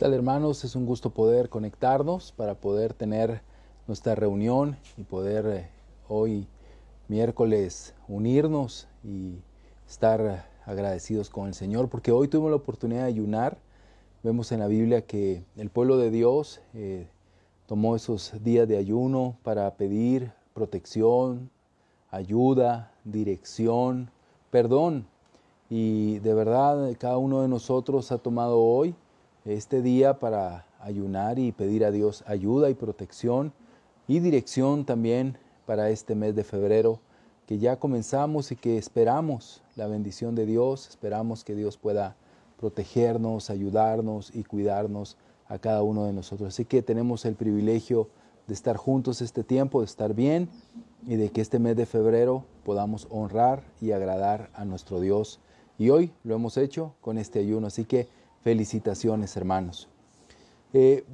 tal hermanos? Es un gusto poder conectarnos para poder tener nuestra reunión y poder eh, hoy miércoles unirnos y estar agradecidos con el Señor, porque hoy tuvimos la oportunidad de ayunar. Vemos en la Biblia que el pueblo de Dios eh, tomó esos días de ayuno para pedir protección, ayuda, dirección, perdón. Y de verdad cada uno de nosotros ha tomado hoy este día para ayunar y pedir a Dios ayuda y protección y dirección también para este mes de febrero que ya comenzamos y que esperamos la bendición de Dios, esperamos que Dios pueda protegernos, ayudarnos y cuidarnos a cada uno de nosotros. Así que tenemos el privilegio de estar juntos este tiempo, de estar bien y de que este mes de febrero podamos honrar y agradar a nuestro Dios. Y hoy lo hemos hecho con este ayuno. Así que Felicitaciones, hermanos. Eh,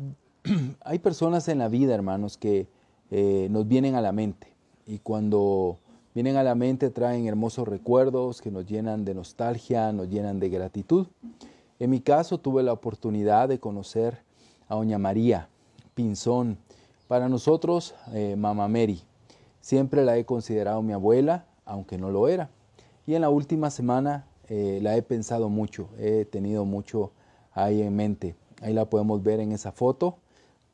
hay personas en la vida, hermanos, que eh, nos vienen a la mente y cuando vienen a la mente traen hermosos recuerdos que nos llenan de nostalgia, nos llenan de gratitud. En mi caso tuve la oportunidad de conocer a Doña María Pinzón. Para nosotros, eh, Mamá Mary. Siempre la he considerado mi abuela, aunque no lo era. Y en la última semana la he pensado mucho, he tenido mucho ahí en mente. Ahí la podemos ver en esa foto.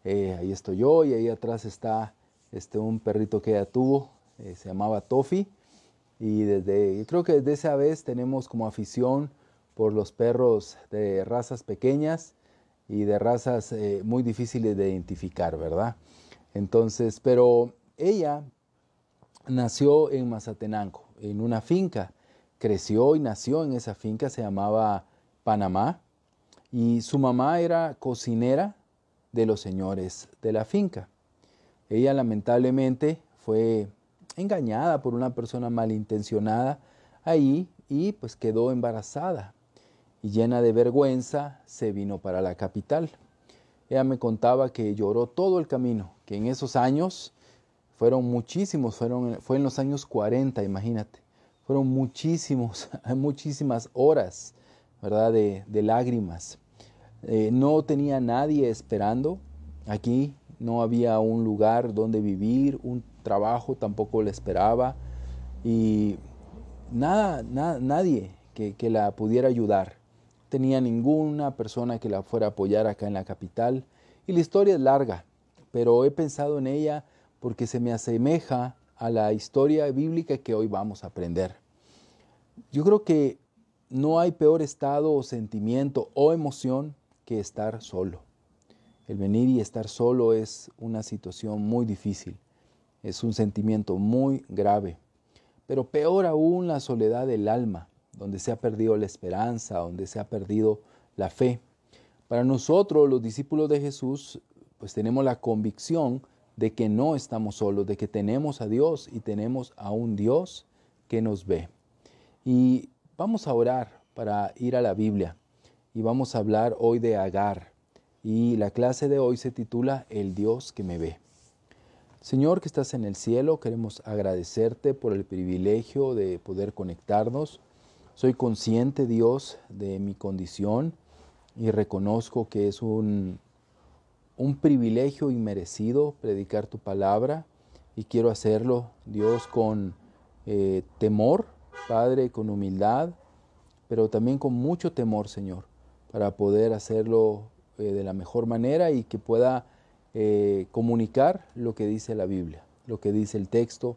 Eh, ahí estoy yo y ahí atrás está este, un perrito que ella tuvo, eh, se llamaba Toffee. Y desde, creo que desde esa vez tenemos como afición por los perros de razas pequeñas y de razas eh, muy difíciles de identificar, ¿verdad? Entonces, pero ella nació en Mazatenango, en una finca. Creció y nació en esa finca, se llamaba Panamá y su mamá era cocinera de los señores de la finca. Ella lamentablemente fue engañada por una persona malintencionada ahí y pues quedó embarazada y llena de vergüenza se vino para la capital. Ella me contaba que lloró todo el camino, que en esos años fueron muchísimos, fueron, fue en los años 40, imagínate, fueron muchísimos, muchísimas horas, ¿verdad?, de, de lágrimas. Eh, no tenía nadie esperando aquí, no había un lugar donde vivir, un trabajo tampoco le esperaba y nada, nadie que, que, la pudiera ayudar. Tenía ninguna persona que la fuera a apoyar acá en la capital y la historia es larga, pero he pensado en ella porque se me asemeja a la historia bíblica que hoy vamos a aprender. Yo creo que no hay peor estado o sentimiento o emoción estar solo. El venir y estar solo es una situación muy difícil, es un sentimiento muy grave, pero peor aún la soledad del alma, donde se ha perdido la esperanza, donde se ha perdido la fe. Para nosotros, los discípulos de Jesús, pues tenemos la convicción de que no estamos solos, de que tenemos a Dios y tenemos a un Dios que nos ve. Y vamos a orar para ir a la Biblia y vamos a hablar hoy de Agar. Y la clase de hoy se titula El Dios que me ve. Señor que estás en el cielo, queremos agradecerte por el privilegio de poder conectarnos. Soy consciente, Dios, de mi condición y reconozco que es un, un privilegio inmerecido predicar tu palabra y quiero hacerlo, Dios, con eh, temor, Padre, con humildad, pero también con mucho temor, Señor para poder hacerlo eh, de la mejor manera y que pueda eh, comunicar lo que dice la Biblia, lo que dice el texto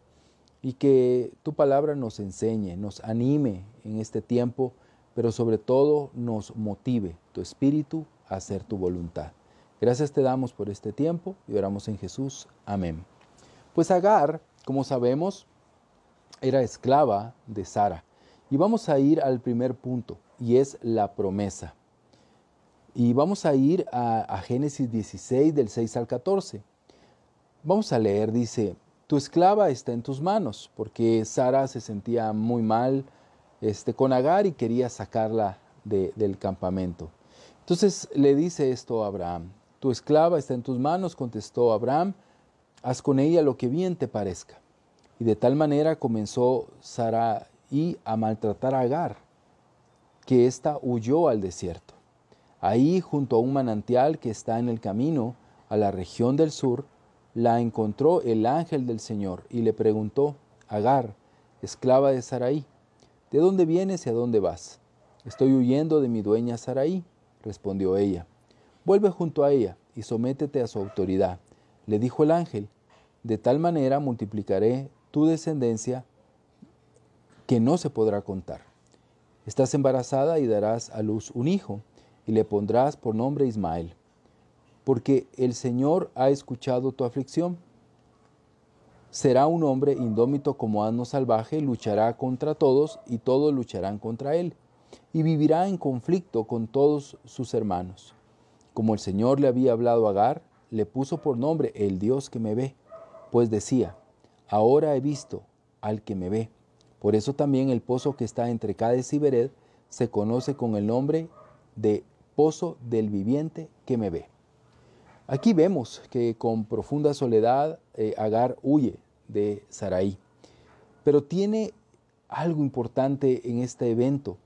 y que tu palabra nos enseñe, nos anime en este tiempo, pero sobre todo nos motive tu espíritu a hacer tu voluntad. Gracias te damos por este tiempo y oramos en Jesús. Amén. Pues Agar, como sabemos, era esclava de Sara. Y vamos a ir al primer punto, y es la promesa. Y vamos a ir a, Génesis 16 del 6 al 14. Vamos a leer, dice, tu esclava está en tus manos, porque Sara se sentía muy mal este, con Agar y quería sacarla del campamento. Entonces le dice esto a Abraham, tu esclava está en tus manos, contestó Abraham, haz con ella lo que bien te parezca. Y de tal manera comenzó Sara y a maltratar a Agar, que ésta huyó al desierto. Ahí, junto a un manantial que está en el camino a la región del sur, la encontró el ángel del Señor y le preguntó, Agar, esclava de Saraí, ¿de dónde vienes y a dónde vas? Estoy huyendo de mi dueña Saraí, respondió ella. Vuelve junto a ella y sométete a su autoridad. Le dijo el ángel, de tal manera multiplicaré tu descendencia que no se podrá contar. Estás embarazada y darás a luz un hijo, y le pondrás por nombre Ismael, porque el Señor ha escuchado tu aflicción. Será un hombre indómito como asno salvaje, luchará contra todos y todos lucharán contra él, y vivirá en conflicto con todos sus hermanos. Como el Señor le había hablado a Agar, le puso por nombre el Dios que me ve, pues decía, ahora he visto al que me ve. Por eso también el pozo que está entre Cades y Bered se conoce con el nombre de pozo del viviente que me ve. Aquí vemos que con profunda soledad eh, Agar huye de Saraí, pero tiene algo importante en este evento.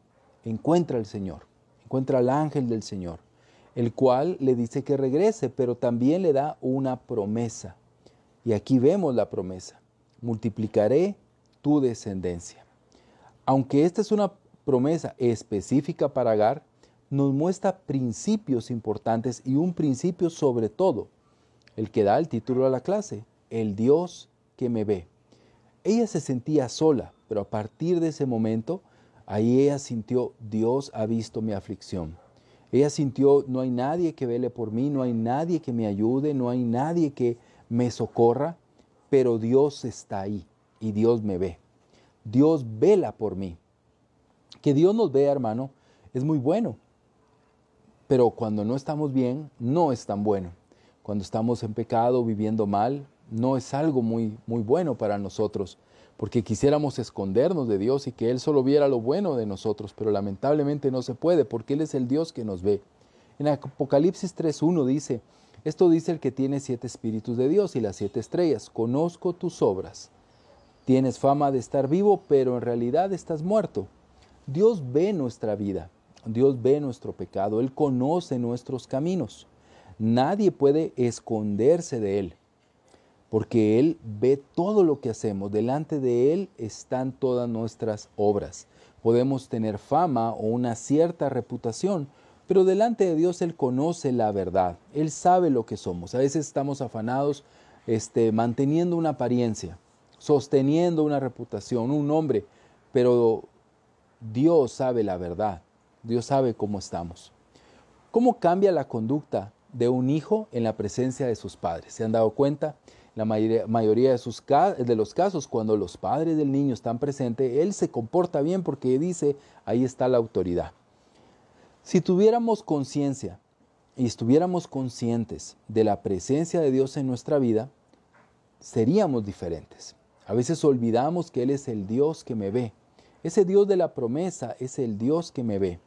Encuentra al Señor, encuentra al ángel del Señor, el cual le dice que regrese, pero también le da una promesa. Y aquí vemos la promesa. Multiplicaré tu descendencia. Aunque esta es una promesa específica para Agar, nos muestra principios importantes y un principio sobre todo, el que da el título a la clase, el Dios que me ve. Ella se sentía sola, pero a partir de ese momento, ahí ella sintió, Dios ha visto mi aflicción. Ella sintió, no hay nadie que vele por mí, no hay nadie que me ayude, no hay nadie que me socorra, pero Dios está ahí y Dios me ve. Dios vela por mí. Que Dios nos vea, hermano, es muy bueno. Pero cuando no estamos bien, no es tan bueno. Cuando estamos en pecado, viviendo mal, no es algo muy, muy bueno para nosotros, porque quisiéramos escondernos de Dios y que Él solo viera lo bueno de nosotros, pero lamentablemente no se puede, porque Él es el Dios que nos ve. En Apocalipsis 3.1 dice, esto dice el que tiene siete espíritus de Dios y las siete estrellas, conozco tus obras Tienes fama de estar vivo, pero en realidad estás muerto. Dios ve nuestra vida, Dios ve nuestro pecado, Él conoce nuestros caminos. Nadie puede esconderse de Él, porque Él ve todo lo que hacemos. Delante de Él están todas nuestras obras. Podemos tener fama o una cierta reputación, pero delante de Dios Él conoce la verdad. Él sabe lo que somos. A veces estamos afanados este, manteniendo una apariencia sosteniendo una reputación, un nombre, pero Dios sabe la verdad, Dios sabe cómo estamos. ¿Cómo cambia la conducta de un hijo en la presencia de sus padres? ¿Se han dado cuenta? La mayoría, de, sus, de los casos, cuando los padres del niño están presentes, él se comporta bien porque dice, ahí está la autoridad. Si tuviéramos conciencia y estuviéramos conscientes de la presencia de Dios en nuestra vida, seríamos diferentes. A veces olvidamos que Él es el Dios que me ve. Ese Dios de la promesa es el Dios que me ve.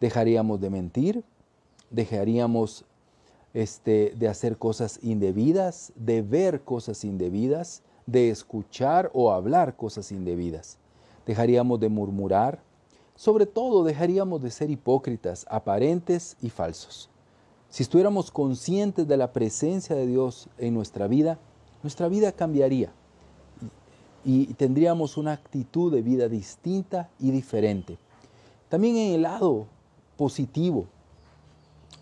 Dejaríamos de mentir, dejaríamos este, de hacer cosas indebidas, de ver cosas indebidas, de escuchar o hablar cosas indebidas. Dejaríamos de murmurar, sobre todo dejaríamos de ser hipócritas, aparentes y falsos. Si estuviéramos conscientes de la presencia de Dios en nuestra vida, nuestra vida cambiaría y tendríamos una actitud de vida distinta y diferente. También en el lado positivo,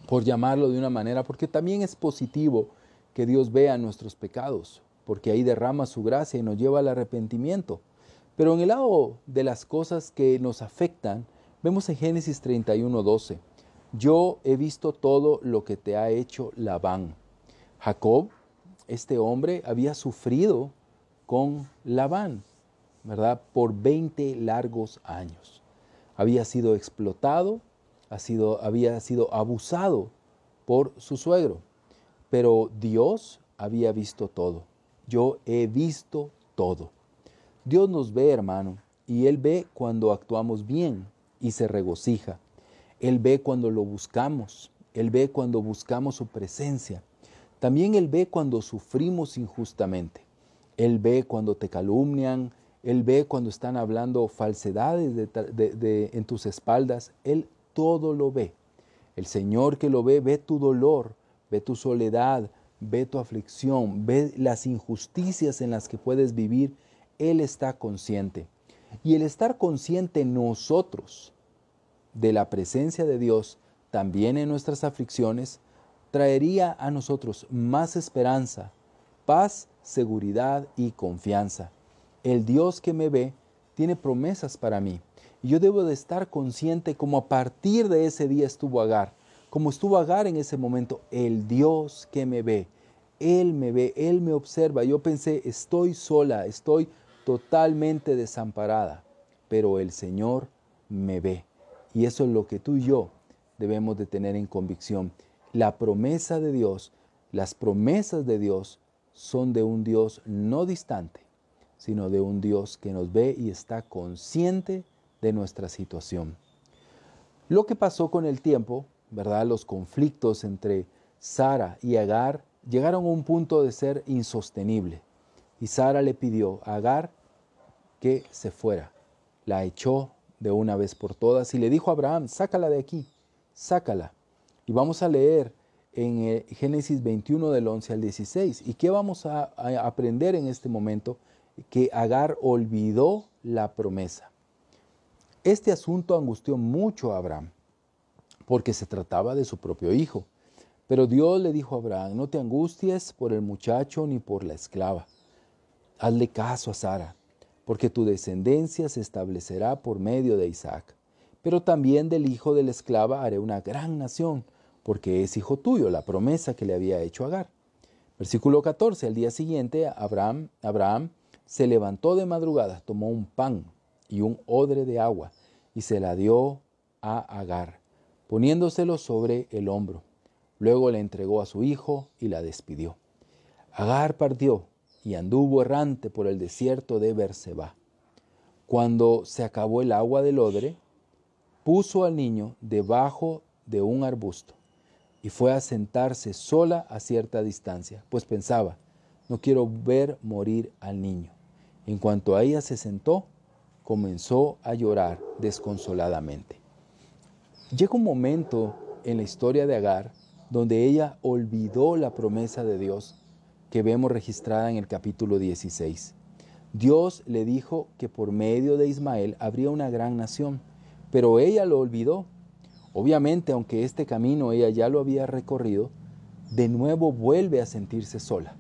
por llamarlo de una manera, porque también es positivo que Dios vea nuestros pecados, porque ahí derrama su gracia y nos lleva al arrepentimiento. Pero en el lado de las cosas que nos afectan, vemos en Génesis 31, 12, yo he visto todo lo que te ha hecho Labán. Jacob, este hombre, había sufrido con Labán, ¿verdad? Por 20 largos años. Había sido explotado, había sido abusado por su suegro, pero Dios había visto todo. Yo he visto todo. Dios nos ve, hermano, y Él ve cuando actuamos bien y se regocija. Él ve cuando lo buscamos. Él ve cuando buscamos su presencia. También Él ve cuando sufrimos injustamente. Él ve cuando te calumnian, Él ve cuando están hablando falsedades en tus espaldas, Él todo lo ve. El Señor que lo ve, ve tu dolor, ve tu soledad, ve tu aflicción, ve las injusticias en las que puedes vivir. Él está consciente. Y el estar consciente nosotros de la presencia de Dios también en nuestras aflicciones, traería a nosotros más esperanza, paz, seguridad y confianza. El Dios que me ve tiene promesas para mí. Yo debo de estar consciente como a partir de ese día estuvo Agar, como estuvo Agar en ese momento, el Dios que me ve. Él me ve, Él me observa. Yo pensé, estoy sola, estoy totalmente desamparada, pero el Señor me ve. Y eso es lo que tú y yo debemos de tener en convicción. La promesa de Dios, las promesas de Dios son de un Dios no distante, sino de un Dios que nos ve y está consciente de nuestra situación. Lo que pasó con el tiempo, ¿verdad? Los conflictos entre Sara y Agar llegaron a un punto de ser insostenible. Y Sara le pidió a Agar que se fuera. La echó de una vez por todas y le dijo a Abraham, sácala de aquí, sácala. Y vamos a leer en eh, Génesis 21 del 11 al 16. ¿Y qué vamos a, aprender en este momento? Que Agar olvidó la promesa. Este asunto angustió mucho a Abraham, porque se trataba de su propio hijo. Pero Dios le dijo a Abraham, no te angusties por el muchacho ni por la esclava. Hazle caso a Sara, porque tu descendencia se establecerá por medio de Isaac. Pero también del hijo de la esclava haré una gran nación porque es hijo tuyo, la promesa que le había hecho Agar. Versículo 14, al día siguiente Abraham, Abraham se levantó de madrugada, tomó un pan y un odre de agua y se la dio a Agar, poniéndoselo sobre el hombro. Luego le entregó a su hijo y la despidió. Agar partió y anduvo errante por el desierto de Berseba. Cuando se acabó el agua del odre, puso al niño debajo de un arbusto y fue a sentarse sola a cierta distancia, pues pensaba, no quiero ver morir al niño. En cuanto a ella se sentó, comenzó a llorar desconsoladamente. Llega un momento en la historia de Agar donde ella olvidó la promesa de Dios que vemos registrada en el capítulo 16. Dios le dijo que por medio de Ismael habría una gran nación, pero ella lo olvidó Obviamente, aunque este camino ella ya lo había recorrido, de nuevo vuelve a sentirse sola.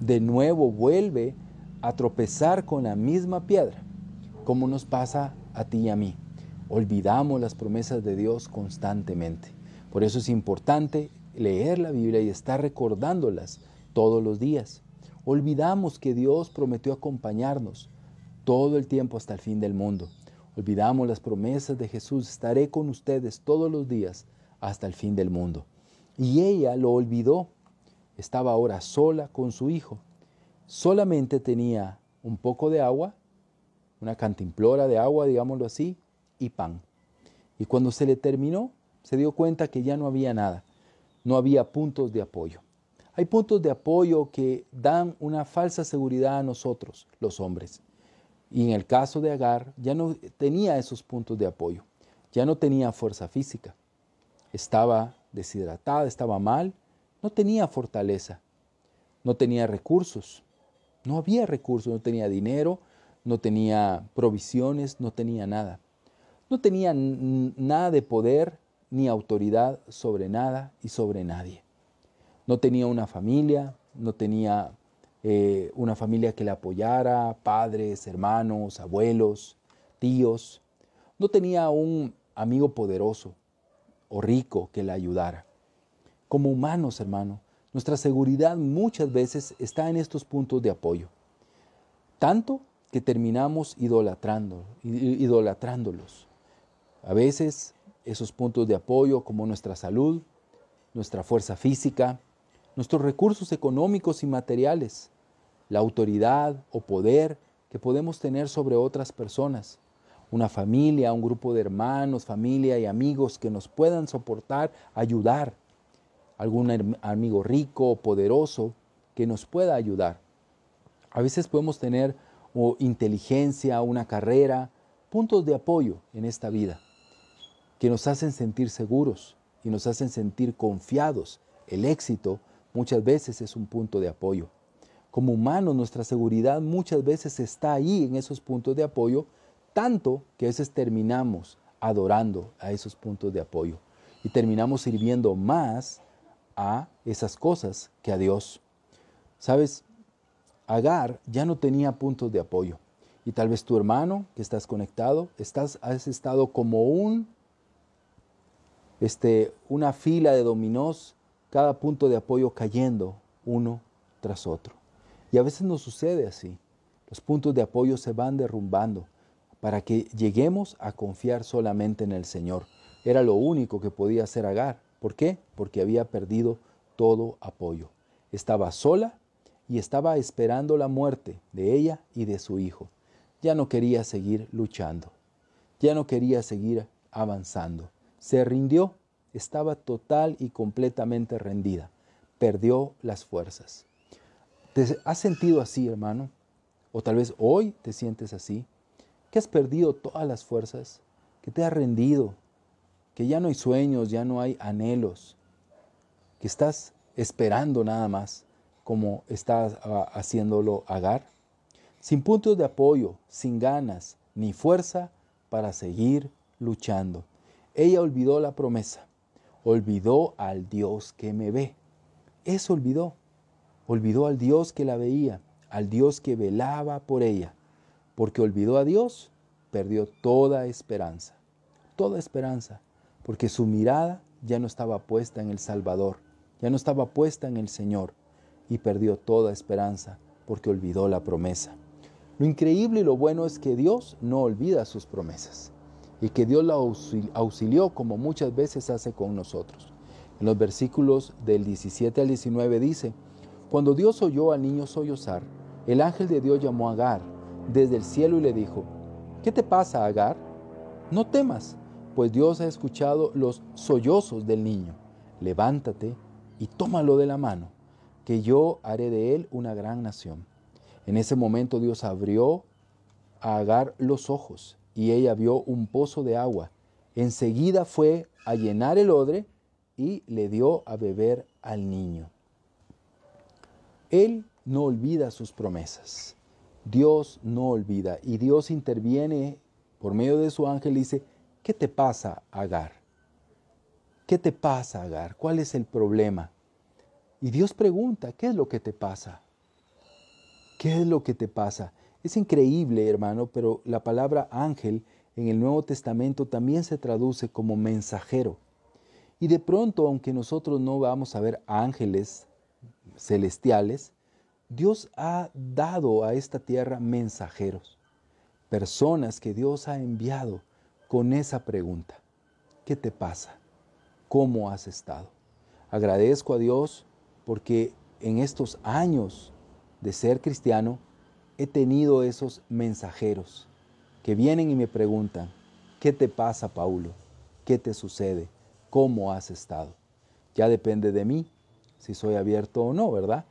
De nuevo vuelve a tropezar con la misma piedra, como nos pasa a ti y a mí. Olvidamos las promesas de Dios constantemente. Por eso es importante leer la Biblia y estar recordándolas todos los días. Olvidamos que Dios prometió acompañarnos todo el tiempo hasta el fin del mundo. Olvidamos las promesas de Jesús, estaré con ustedes todos los días hasta el fin del mundo. Y ella lo olvidó. Estaba ahora sola con su hijo. Solamente tenía un poco de agua, una cantimplora de agua, digámoslo así, y pan. Y cuando se le terminó, se dio cuenta que ya no había nada. No había puntos de apoyo. Hay puntos de apoyo que dan una falsa seguridad a nosotros, los hombres. Y en el caso de Agar, ya no tenía esos puntos de apoyo, ya no tenía fuerza física, estaba deshidratada, estaba mal, no tenía fortaleza, no tenía recursos, no había recursos, no tenía dinero, no tenía provisiones, no tenía nada. No tenía nada de poder ni autoridad sobre nada y sobre nadie. No tenía una familia, no tenía eh, una familia que le apoyara, padres, hermanos, abuelos, tíos. No tenía un amigo poderoso o rico que le ayudara. Como humanos, hermano, nuestra seguridad muchas veces está en estos puntos de apoyo. Tanto que terminamos idolatrando, idolatrándolos. A veces esos puntos de apoyo como nuestra salud, nuestra fuerza física, nuestros recursos económicos y materiales, la autoridad o poder que podemos tener sobre otras personas, una familia, un grupo de hermanos, familia y amigos que nos puedan soportar, ayudar, algún amigo rico o poderoso que nos pueda ayudar. A veces podemos tener o inteligencia, una carrera, puntos de apoyo en esta vida que nos hacen sentir seguros, y nos hacen sentir confiados. El éxito muchas veces es un punto de apoyo. Como humanos, nuestra seguridad muchas veces está ahí en esos puntos de apoyo, tanto que a veces terminamos adorando a esos puntos de apoyo y terminamos sirviendo más a esas cosas que a Dios. Sabes, Agar ya no tenía puntos de apoyo y tal vez tu hermano que estás conectado, estás, has estado como un, este, una fila de dominós, cada punto de apoyo cayendo uno tras otro. Y a veces nos sucede así. Los puntos de apoyo se van derrumbando para que lleguemos a confiar solamente en el Señor. Era lo único que podía hacer Agar. ¿Por qué? Porque había perdido todo apoyo. Estaba sola y estaba esperando la muerte de ella y de su hijo. Ya no quería seguir luchando. Ya no quería seguir avanzando. Se rindió. Estaba total y completamente rendida. Perdió las fuerzas. ¿Te has sentido así, hermano? O tal vez hoy te sientes así. Que has perdido todas las fuerzas. Que te has rendido que ya no hay sueños, ya no hay anhelos, que estás esperando nada más, como estás ah, haciéndolo Agar, sin puntos de apoyo, sin ganas ni fuerza para seguir luchando. Ella olvidó la promesa, olvidó al Dios que me ve. Eso olvidó. Olvidó al Dios que la veía, al Dios que velaba por ella. Porque olvidó a Dios, perdió toda esperanza. Toda esperanza porque su mirada ya no estaba puesta en el Salvador, ya no estaba puesta en el Señor, y perdió toda esperanza porque olvidó la promesa. Lo increíble y lo bueno es que Dios no olvida sus promesas y que Dios la auxilió como muchas veces hace con nosotros. En los versículos del 17 al 19 dice, Cuando Dios oyó al niño sollozar, el ángel de Dios llamó a Agar desde el cielo y le dijo, ¿qué te pasa, Agar? No temas pues Dios ha escuchado los sollozos del niño. Levántate y tómalo de la mano, que yo haré de él una gran nación. En ese momento Dios abrió a Agar los ojos y ella vio un pozo de agua. Enseguida fue a llenar el odre y le dio a beber al niño. Él no olvida sus promesas. Dios no olvida y Dios interviene por medio de su ángel y dice, ¿Qué te pasa, Agar? ¿Qué te pasa, Agar? ¿Cuál es el problema? Y Dios pregunta, ¿qué es lo que te pasa? ¿Qué es lo que te pasa? Es increíble, hermano, pero la palabra ángel en el Nuevo Testamento también se traduce como mensajero. Y de pronto, aunque nosotros no vamos a ver ángeles celestiales, Dios ha dado a esta tierra mensajeros, personas que Dios ha enviado con esa pregunta. ¿Qué te pasa? ¿Cómo has estado? Agradezco a Dios porque en estos años de ser cristiano he tenido esos mensajeros que vienen y me preguntan, ¿qué te pasa, Paulo? ¿Qué te sucede? ¿Cómo has estado? Ya depende de mí si soy abierto o no, ¿verdad?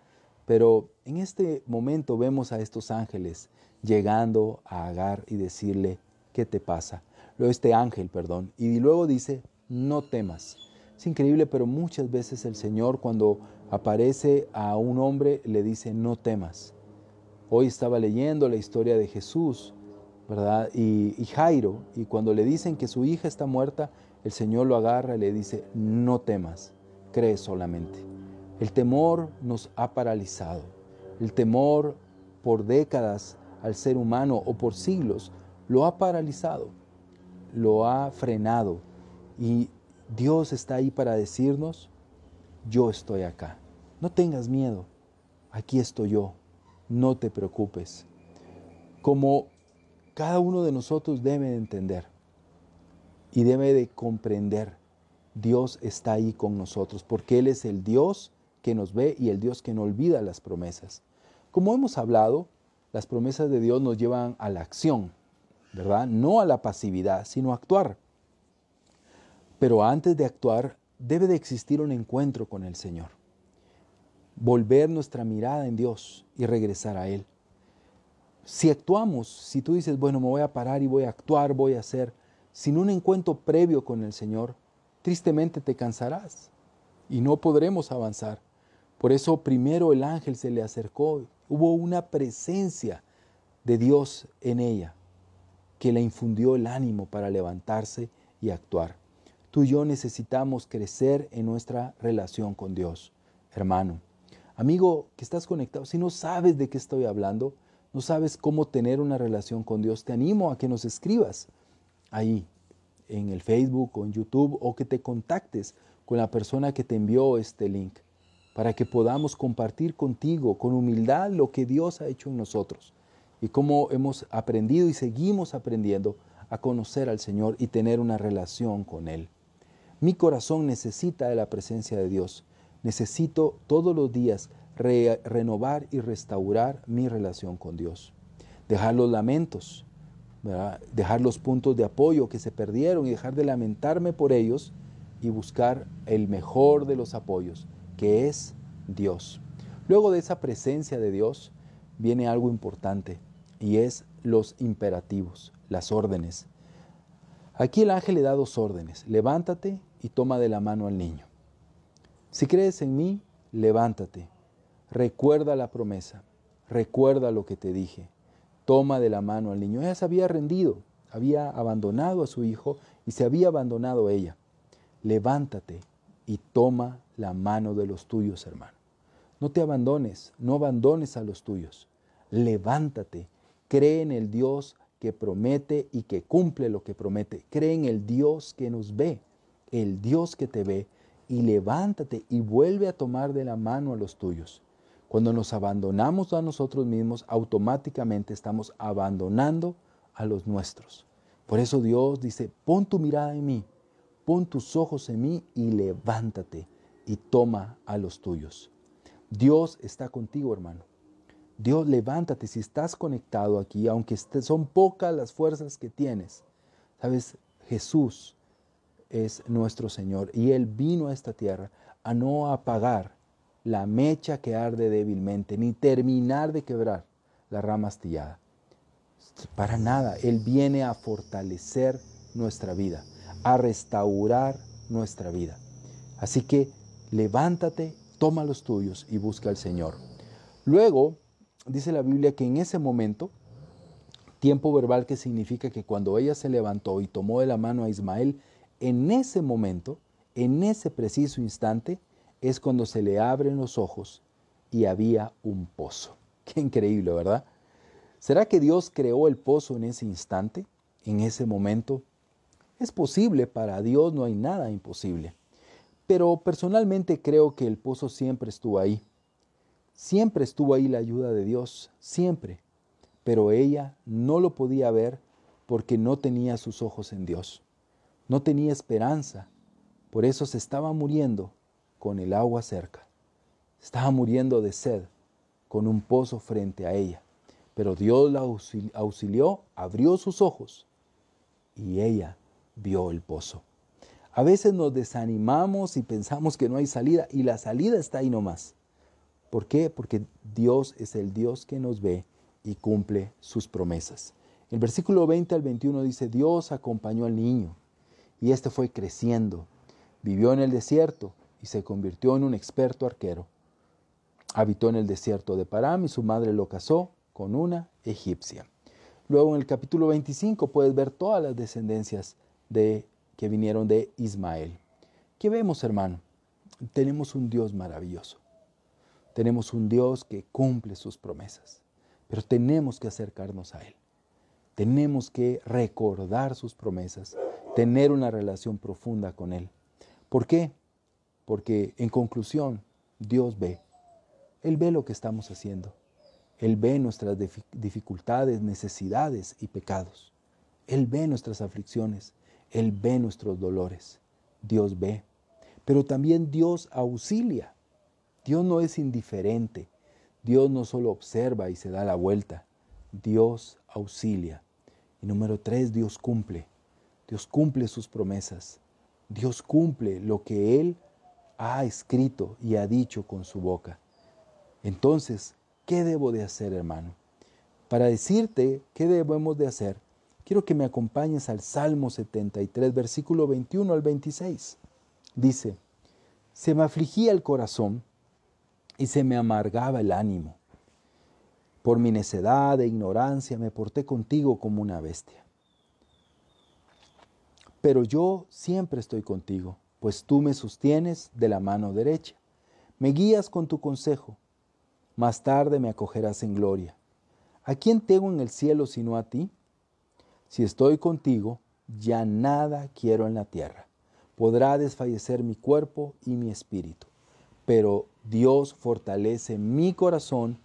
Pero en este momento vemos a estos ángeles llegando a Agar y decirle, ¿qué te pasa? este ángel, perdón, y luego dice, no temas. Es increíble, pero muchas veces el Señor cuando aparece a un hombre le dice, no temas. Hoy estaba leyendo la historia de Jesús, ¿verdad? Y, Jairo, y cuando le dicen que su hija está muerta, el Señor lo agarra y le dice, no temas, cree solamente. El temor nos ha paralizado. El temor por décadas al ser humano o por siglos lo ha paralizado lo ha frenado y Dios está ahí para decirnos, yo estoy acá. No tengas miedo, aquí estoy yo, no te preocupes. Como cada uno de nosotros debe entender y debe de comprender, Dios está ahí con nosotros, porque Él es el Dios que nos ve y el Dios que no olvida las promesas. Como hemos hablado, las promesas de Dios nos llevan a la acción, ¿verdad? No a la pasividad, sino a actuar. Pero antes de actuar, debe de existir un encuentro con el Señor. Volver nuestra mirada en Dios y regresar a Él. Si actuamos, si tú dices, bueno, me voy a parar y voy a actuar, voy a hacer, sin un encuentro previo con el Señor, tristemente te cansarás y no podremos avanzar. Por eso primero el ángel se le acercó, hubo una presencia de Dios en ella que le infundió el ánimo para levantarse y actuar. Tú y yo necesitamos crecer en nuestra relación con Dios, hermano. Amigo que estás conectado, si no sabes de qué estoy hablando, no sabes cómo tener una relación con Dios, te animo a que nos escribas ahí en el Facebook o en YouTube o que te contactes con la persona que te envió este link para que podamos compartir contigo con humildad lo que Dios ha hecho en nosotros y cómo hemos aprendido y seguimos aprendiendo a conocer al Señor y tener una relación con Él. Mi corazón necesita de la presencia de Dios. Necesito todos los días renovar y restaurar mi relación con Dios. Dejar los lamentos, dejar los puntos de apoyo que se perdieron y dejar de lamentarme por ellos y buscar el mejor de los apoyos, que es Dios. Luego de esa presencia de Dios viene algo importante y es los imperativos, las órdenes. Aquí el ángel le da dos órdenes, levántate y toma de la mano al niño. Si crees en mí, levántate, recuerda la promesa, recuerda lo que te dije, toma de la mano al niño. Ella se había rendido, había abandonado a su hijo y se había abandonado ella. Levántate y toma la mano de los tuyos, hermano. No te abandones, no abandones a los tuyos. Levántate, cree en el Dios que promete y que cumple lo que promete. Cree en el Dios que nos ve, el Dios que te ve, y levántate y vuelve a tomar de la mano a los tuyos. Cuando nos abandonamos a nosotros mismos, automáticamente estamos abandonando a los nuestros. Por eso Dios dice, pon tu mirada en mí, pon tus ojos en mí y levántate y toma a los tuyos. Dios está contigo, hermano. Dios, levántate si estás conectado aquí, aunque son pocas las fuerzas que tienes. Sabes, Jesús es nuestro Señor y Él vino a esta tierra a no apagar la mecha que arde débilmente, ni terminar de quebrar la rama astillada. Para nada, Él viene a fortalecer nuestra vida, a restaurar nuestra vida. Así que levántate, toma los tuyos y busca al Señor. Luego, dice la Biblia que en ese momento, tiempo verbal que significa que cuando ella se levantó y tomó de la mano a Ismael, en ese momento, en ese preciso instante, es cuando se le abren los ojos y había un pozo. Qué increíble, ¿verdad? ¿Será que Dios creó el pozo en ese instante, en ese momento? Es posible, para Dios no hay nada imposible. Pero personalmente creo que el pozo siempre estuvo ahí. Siempre estuvo ahí la ayuda de Dios, siempre. Pero ella no lo podía ver porque no tenía sus ojos en Dios. No tenía esperanza. Por eso se estaba muriendo con el agua cerca. Estaba muriendo de sed con un pozo frente a ella. Pero Dios la auxilió, abrió sus ojos y ella vio el pozo. A veces nos desanimamos y pensamos que no hay salida y la salida está ahí nomás. ¿Por qué? Porque Dios es el Dios que nos ve y cumple sus promesas. El versículo 20 al 21 dice, Dios acompañó al niño y éste fue creciendo. Vivió en el desierto y se convirtió en un experto arquero. Habitó en el desierto de Param y su madre lo casó con una egipcia. Luego en el capítulo 25 puedes ver todas las descendencias de que vinieron de Ismael. ¿Qué vemos, hermano? Tenemos un Dios maravilloso. Tenemos un Dios que cumple sus promesas, pero tenemos que acercarnos a Él. Tenemos que recordar sus promesas, tener una relación profunda con Él. ¿Por qué? Porque en conclusión, Dios ve. Él ve lo que estamos haciendo. Él ve nuestras dificultades, necesidades y pecados. Él ve nuestras aflicciones. Él ve nuestros dolores. Dios ve. Pero también Dios auxilia. Dios no es indiferente. Dios no solo observa y se da la vuelta. Dios auxilia. Y número tres, Dios cumple. Dios cumple sus promesas. Dios cumple lo que Él ha escrito y ha dicho con su boca. Entonces, ¿qué debo de hacer, hermano? Para decirte qué debemos de hacer, quiero que me acompañes al Salmo 73, versículo 21 al 26. Dice, se me afligía el corazón y se me amargaba el ánimo. Por mi necedad e ignorancia me porté contigo como una bestia. Pero yo siempre estoy contigo, pues tú me sostienes de la mano derecha. Me guías con tu consejo. Más tarde me acogerás en gloria. ¿A quién tengo en el cielo sino a ti? Si estoy contigo, ya nada quiero en la tierra. Podrá desfallecer mi cuerpo y mi espíritu, pero Dios fortalece mi corazón,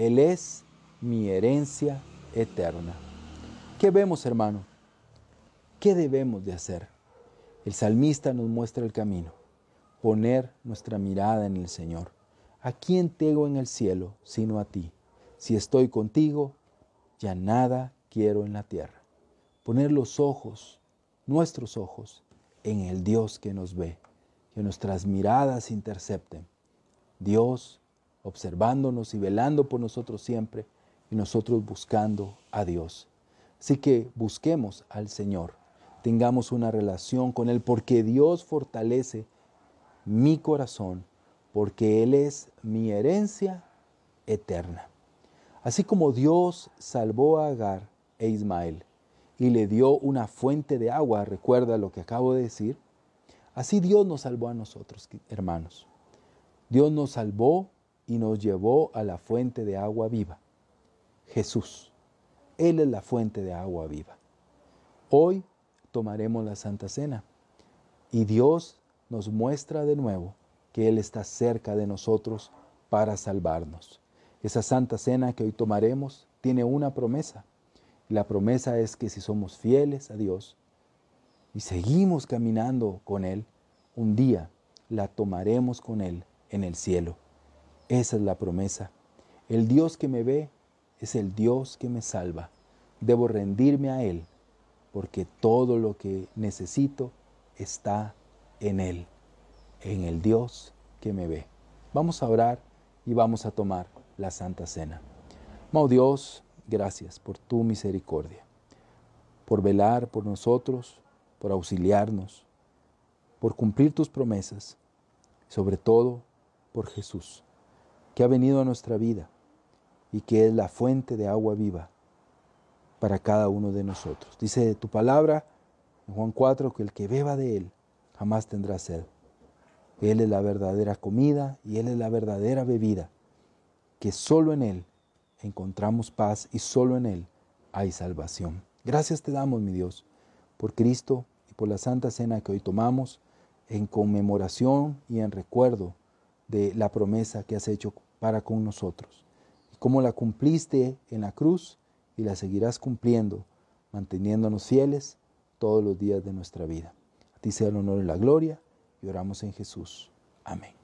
Él es mi herencia eterna. ¿Qué vemos, hermano? ¿Qué debemos de hacer? El salmista nos muestra el camino, poner nuestra mirada en el Señor. ¿A quién tengo en el cielo sino a ti? Si estoy contigo, ya nada quiero en la tierra. Poner los ojos, nuestros ojos, en el Dios que nos ve, que nuestras miradas intercepten. Dios observándonos y velando por nosotros siempre y nosotros buscando a Dios. Así que busquemos al Señor, tengamos una relación con Él, porque Dios fortalece mi corazón, porque Él es mi herencia eterna. Así como Dios salvó a Agar e Ismael y le dio una fuente de agua, recuerda lo que acabo de decir, así Dios nos salvó a nosotros, hermanos. Dios nos salvó y nos llevó a la fuente de agua viva, Jesús. Él es la fuente de agua viva. Hoy tomaremos la Santa Cena y Dios nos muestra de nuevo que Él está cerca de nosotros para salvarnos. Esa Santa Cena que hoy tomaremos tiene una promesa. La promesa es que si somos fieles a Dios y seguimos caminando con Él, un día la tomaremos con Él en el cielo. Esa es la promesa. El Dios que me ve es el Dios que me salva. Debo rendirme a Él porque todo lo que necesito está en Él, en el Dios que me ve. Vamos a orar y vamos a tomar la Santa Cena. Oh Dios, gracias por tu misericordia, por velar por nosotros, por auxiliarnos, por cumplir tus promesas, sobre todo por Jesús, que ha venido a nuestra vida y que es la fuente de agua viva para cada uno de nosotros. Dice tu palabra en Juan 4 que el que beba de él jamás tendrá sed. Él es la verdadera comida y Él es la verdadera bebida, que solo en Él encontramos paz y solo en Él hay salvación. Gracias te damos, mi Dios, por Cristo y por la Santa Cena que hoy tomamos en conmemoración y en recuerdo de la promesa que has hecho para con nosotros. Y cómo la cumpliste en la cruz y la seguirás cumpliendo, manteniéndonos fieles todos los días de nuestra vida. A ti sea el honor y la gloria y oramos en Jesús. Amén.